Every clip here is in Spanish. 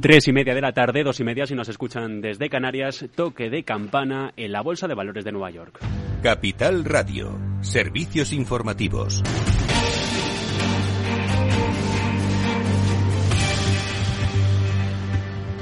Tres y media de la tarde, dos y media si nos escuchan desde Canarias, toque de campana en la Bolsa de Valores de Nueva York. Capital Radio, servicios informativos.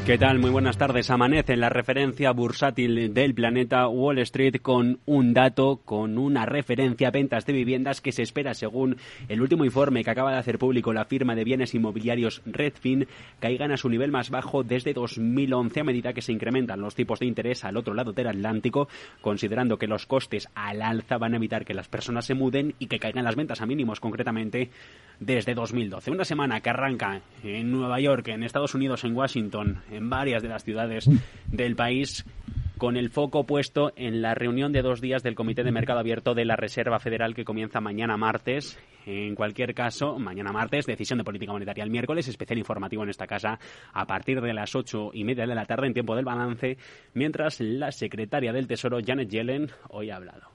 ¿Qué tal? Muy buenas tardes. Amanece en la referencia bursátil del planeta Wall Street con un dato, con una referencia a ventas de viviendas que se espera, según el último informe que acaba de hacer público la firma de bienes inmobiliarios Redfin, caigan a su nivel más bajo desde 2011 a medida que se incrementan los tipos de interés al otro lado del Atlántico, considerando que los costes al alza van a evitar que las personas se muden y que caigan las ventas a mínimos, concretamente desde 2012. Una semana que arranca en Nueva York, en Estados Unidos, en Washington, en varias de las ciudades del país con el foco puesto en la reunión de dos días del Comité de Mercado Abierto de la Reserva Federal que comienza mañana martes. En cualquier caso, mañana martes, decisión de política monetaria el miércoles, especial informativo en esta casa a partir de las ocho y media de la tarde en tiempo del balance, mientras la secretaria del Tesoro, Janet Yellen, hoy ha hablado.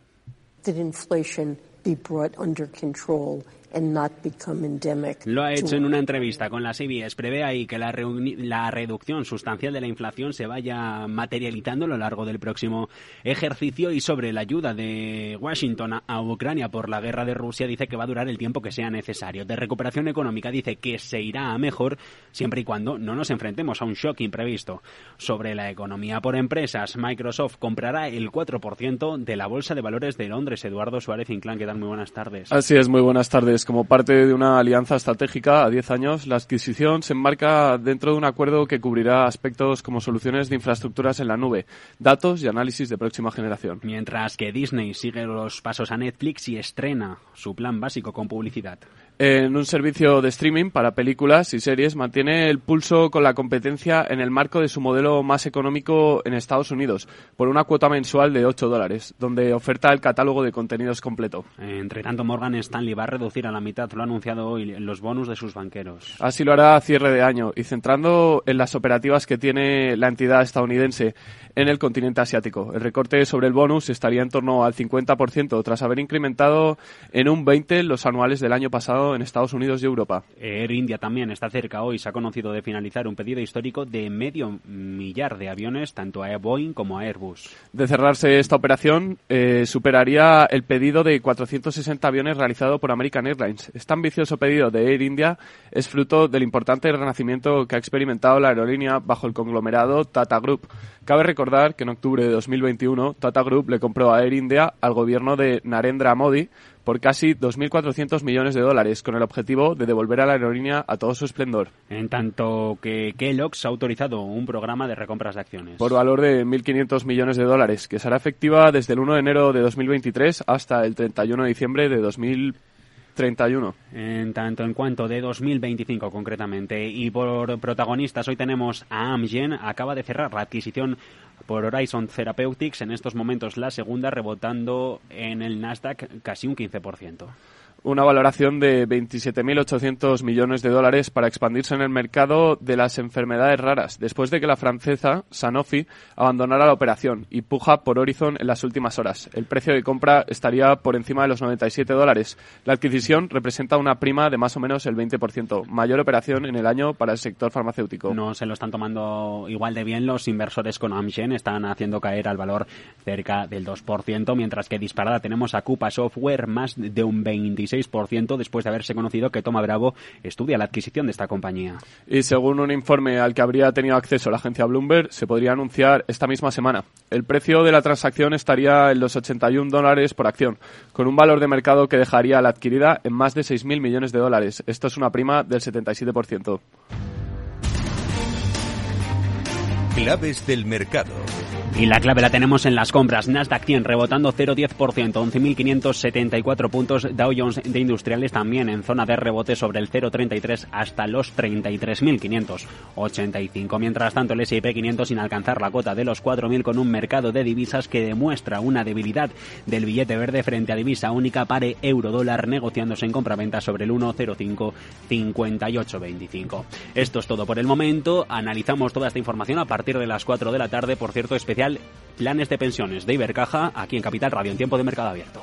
Lo ha hecho en una entrevista con la CBS. Prevé ahí que la, la, reducción sustancial de la inflación se vaya materializando a lo largo del próximo ejercicio y sobre la ayuda de Washington a, Ucrania por la guerra de Rusia dice que va a durar el tiempo que sea necesario. De recuperación económica dice que se irá a mejor siempre y cuando no nos enfrentemos a un shock imprevisto. Sobre la economía por empresas, Microsoft comprará el 4% de la Bolsa de Valores de Londres. Eduardo Suárez Inclán, ¿qué tal? Muy buenas tardes. Así es, muy buenas tardes como parte de una alianza estratégica a 10 años, la adquisición se enmarca dentro de un acuerdo que cubrirá aspectos como soluciones de infraestructuras en la nube, datos y análisis de próxima generación. Mientras que Disney sigue los pasos a Netflix y estrena su plan básico con publicidad en un servicio de streaming para películas y series mantiene el pulso con la competencia en el marco de su modelo más económico en Estados Unidos, por una cuota mensual de 8 dólares, donde oferta el catálogo de contenidos completo. Entre tanto, Morgan Stanley va a reducir a la mitad, lo ha anunciado hoy, los bonus de sus banqueros. Así lo hará a cierre de año y centrando en las operativas que tiene la entidad estadounidense en el continente asiático. El recorte sobre el bonus estaría en torno al 50% tras haber incrementado en un 20 los anuales del año pasado en Estados Unidos y Europa. Air India también está cerca hoy. Se ha conocido de finalizar un pedido histórico de medio millar de aviones tanto a Boeing como a Airbus. De cerrarse esta operación, eh, superaría el pedido de 460 aviones realizado por American Airlines. Este ambicioso pedido de Air India es fruto del importante renacimiento que ha experimentado la aerolínea bajo el conglomerado Tata Group. Cabe recordar que en octubre de 2021 Tata Group le compró a Air India al gobierno de Narendra Modi por casi 2.400 millones de dólares, con el objetivo de devolver a la aerolínea a todo su esplendor. En tanto que Kellogg's ha autorizado un programa de recompras de acciones. Por valor de 1.500 millones de dólares, que será efectiva desde el 1 de enero de 2023 hasta el 31 de diciembre de 2023. 31. En tanto en cuanto de 2025 concretamente. Y por protagonistas, hoy tenemos a Amgen, acaba de cerrar la adquisición por Horizon Therapeutics, en estos momentos la segunda, rebotando en el Nasdaq casi un 15% una valoración de 27.800 millones de dólares para expandirse en el mercado de las enfermedades raras, después de que la francesa Sanofi abandonara la operación y puja por Horizon en las últimas horas. El precio de compra estaría por encima de los 97 dólares. La adquisición representa una prima de más o menos el 20%, mayor operación en el año para el sector farmacéutico. No se lo están tomando igual de bien los inversores con Amgen, están haciendo caer al valor cerca del 2%, mientras que disparada tenemos a Coupa Software más de un 25 después de haberse conocido que Toma Bravo estudia la adquisición de esta compañía. Y según un informe al que habría tenido acceso la agencia Bloomberg, se podría anunciar esta misma semana. El precio de la transacción estaría en los 81 dólares por acción, con un valor de mercado que dejaría la adquirida en más de 6.000 millones de dólares. Esto es una prima del 77%. Claves del mercado. Y la clave la tenemos en las compras. Nasdaq 100 rebotando 0,10%, 11.574 puntos. Dow Jones de Industriales también en zona de rebote sobre el 0,33 hasta los 33.585. Mientras tanto, el S&P 500 sin alcanzar la cota de los 4.000 con un mercado de divisas que demuestra una debilidad del billete verde frente a divisa única pare euro-dólar negociándose en compraventa sobre el 1,055825. Esto es todo por el momento. Analizamos toda esta información a partir de las 4 de la tarde. Por cierto, planes de pensiones de Ibercaja aquí en Capital Radio en tiempo de mercado abierto.